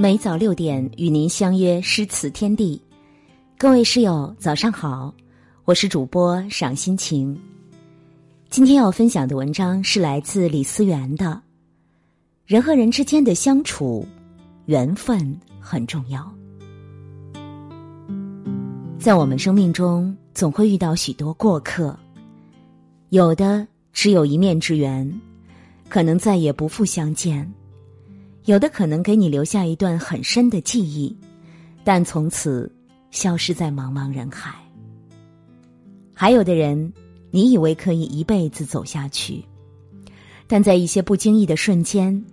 每早六点与您相约诗词天地，各位室友早上好，我是主播赏心情。今天要分享的文章是来自李思源的《人和人之间的相处，缘分很重要》。在我们生命中，总会遇到许多过客，有的只有一面之缘，可能再也不复相见。有的可能给你留下一段很深的记忆，但从此消失在茫茫人海。还有的人，你以为可以一辈子走下去，但在一些不经意的瞬间，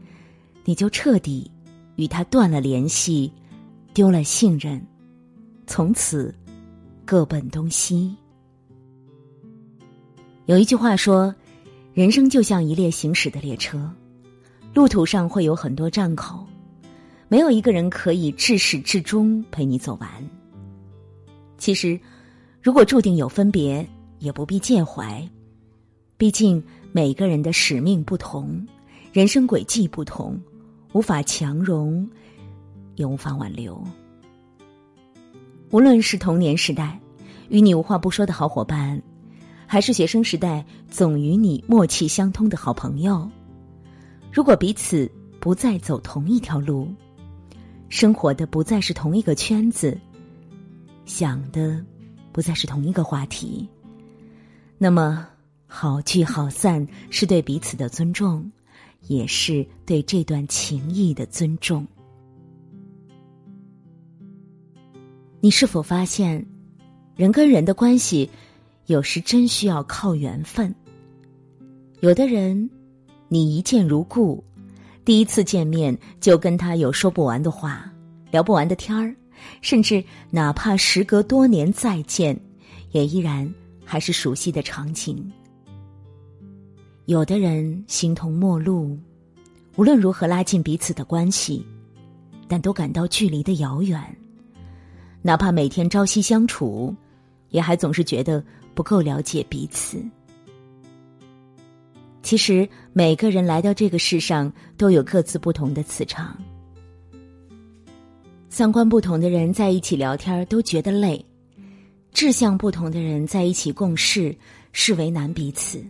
你就彻底与他断了联系，丢了信任，从此各奔东西。有一句话说：“人生就像一列行驶的列车。”路途上会有很多站口，没有一个人可以至始至终陪你走完。其实，如果注定有分别，也不必介怀，毕竟每个人的使命不同，人生轨迹不同，无法强融，也无法挽留。无论是童年时代与你无话不说的好伙伴，还是学生时代总与你默契相通的好朋友。如果彼此不再走同一条路，生活的不再是同一个圈子，想的不再是同一个话题，那么好聚好散是对彼此的尊重，也是对这段情谊的尊重。你是否发现，人跟人的关系有时真需要靠缘分？有的人。你一见如故，第一次见面就跟他有说不完的话，聊不完的天儿，甚至哪怕时隔多年再见，也依然还是熟悉的场景。有的人形同陌路，无论如何拉近彼此的关系，但都感到距离的遥远，哪怕每天朝夕相处，也还总是觉得不够了解彼此。其实每个人来到这个世上都有各自不同的磁场，三观不同的人在一起聊天都觉得累，志向不同的人在一起共事是为难彼此，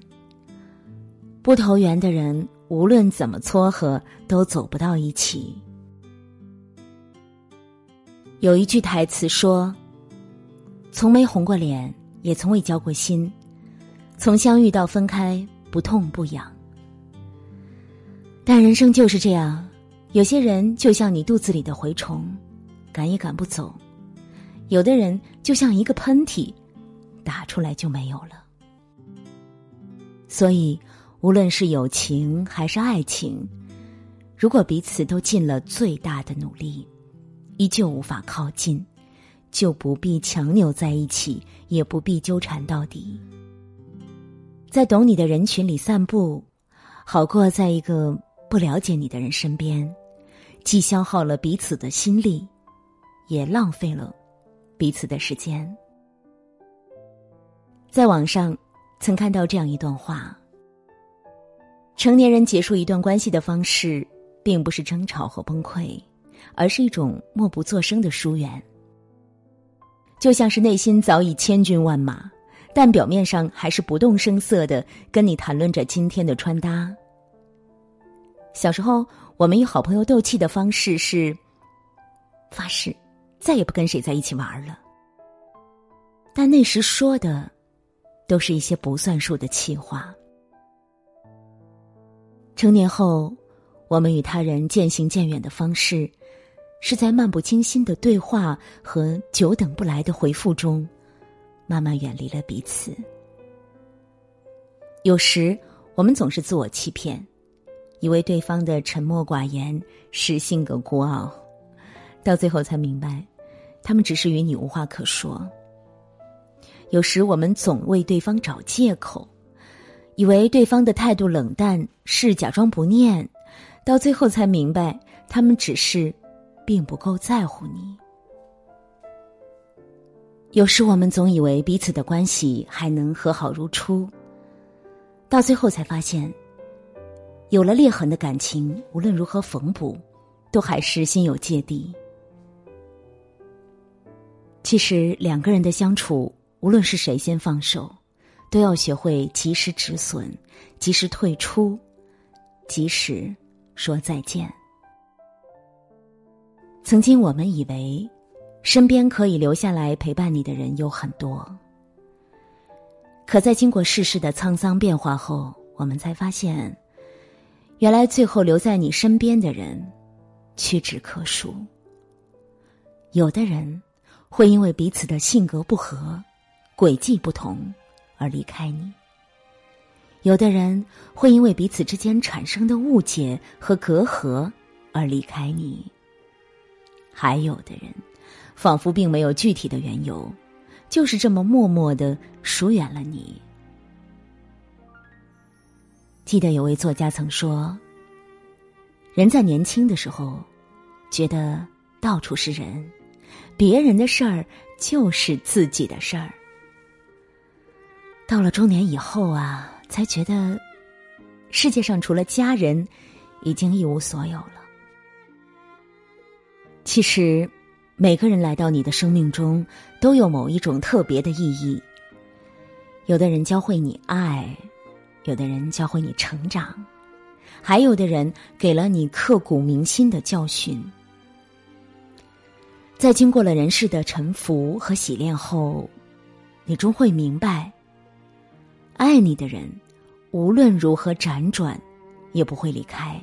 不投缘的人无论怎么撮合都走不到一起。有一句台词说：“从没红过脸，也从未交过心，从相遇到分开。”不痛不痒，但人生就是这样，有些人就像你肚子里的蛔虫，赶也赶不走；有的人就像一个喷嚏，打出来就没有了。所以，无论是友情还是爱情，如果彼此都尽了最大的努力，依旧无法靠近，就不必强扭在一起，也不必纠缠到底。在懂你的人群里散步，好过在一个不了解你的人身边，既消耗了彼此的心力，也浪费了彼此的时间。在网上曾看到这样一段话：成年人结束一段关系的方式，并不是争吵和崩溃，而是一种默不作声的疏远，就像是内心早已千军万马。但表面上还是不动声色的跟你谈论着今天的穿搭。小时候，我们与好朋友斗气的方式是发誓再也不跟谁在一起玩了。但那时说的都是一些不算数的气话。成年后，我们与他人渐行渐远的方式，是在漫不经心的对话和久等不来的回复中。慢慢远离了彼此。有时，我们总是自我欺骗，以为对方的沉默寡言是性格孤傲，到最后才明白，他们只是与你无话可说。有时，我们总为对方找借口，以为对方的态度冷淡是假装不念，到最后才明白，他们只是并不够在乎你。有时我们总以为彼此的关系还能和好如初，到最后才发现，有了裂痕的感情，无论如何缝补，都还是心有芥蒂。其实两个人的相处，无论是谁先放手，都要学会及时止损，及时退出，及时说再见。曾经我们以为，身边可以留下来陪伴你的人有很多，可在经过世事的沧桑变化后，我们才发现，原来最后留在你身边的人，屈指可数。有的人。会因为彼此的性格不合、轨迹不同而离开你。有的人会因为彼此之间产生的误解和隔阂而离开你。还有的人，仿佛并没有具体的缘由，就是这么默默的疏远了你。记得有位作家曾说：“人在年轻的时候，觉得到处是人。”别人的事儿就是自己的事儿。到了中年以后啊，才觉得世界上除了家人，已经一无所有了。其实，每个人来到你的生命中，都有某一种特别的意义。有的人教会你爱，有的人教会你成长，还有的人给了你刻骨铭心的教训。在经过了人世的沉浮和洗炼后，你终会明白，爱你的人无论如何辗转，也不会离开；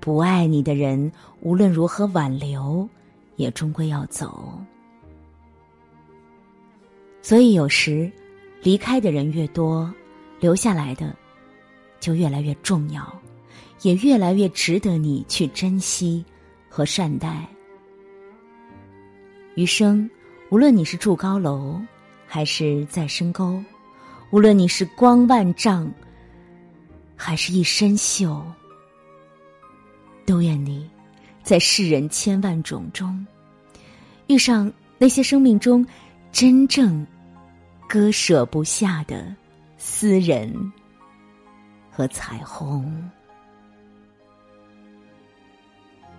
不爱你的人无论如何挽留，也终归要走。所以，有时离开的人越多，留下来的就越来越重要，也越来越值得你去珍惜和善待。余生，无论你是住高楼，还是在深沟；无论你是光万丈，还是一身锈，都愿你在世人千万种中，遇上那些生命中真正割舍不下的私人和彩虹。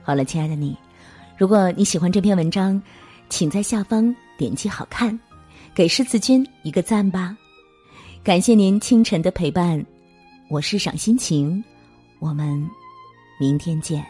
好了，亲爱的你，如果你喜欢这篇文章。请在下方点击“好看”，给诗词君一个赞吧。感谢您清晨的陪伴，我是赏心情，我们明天见。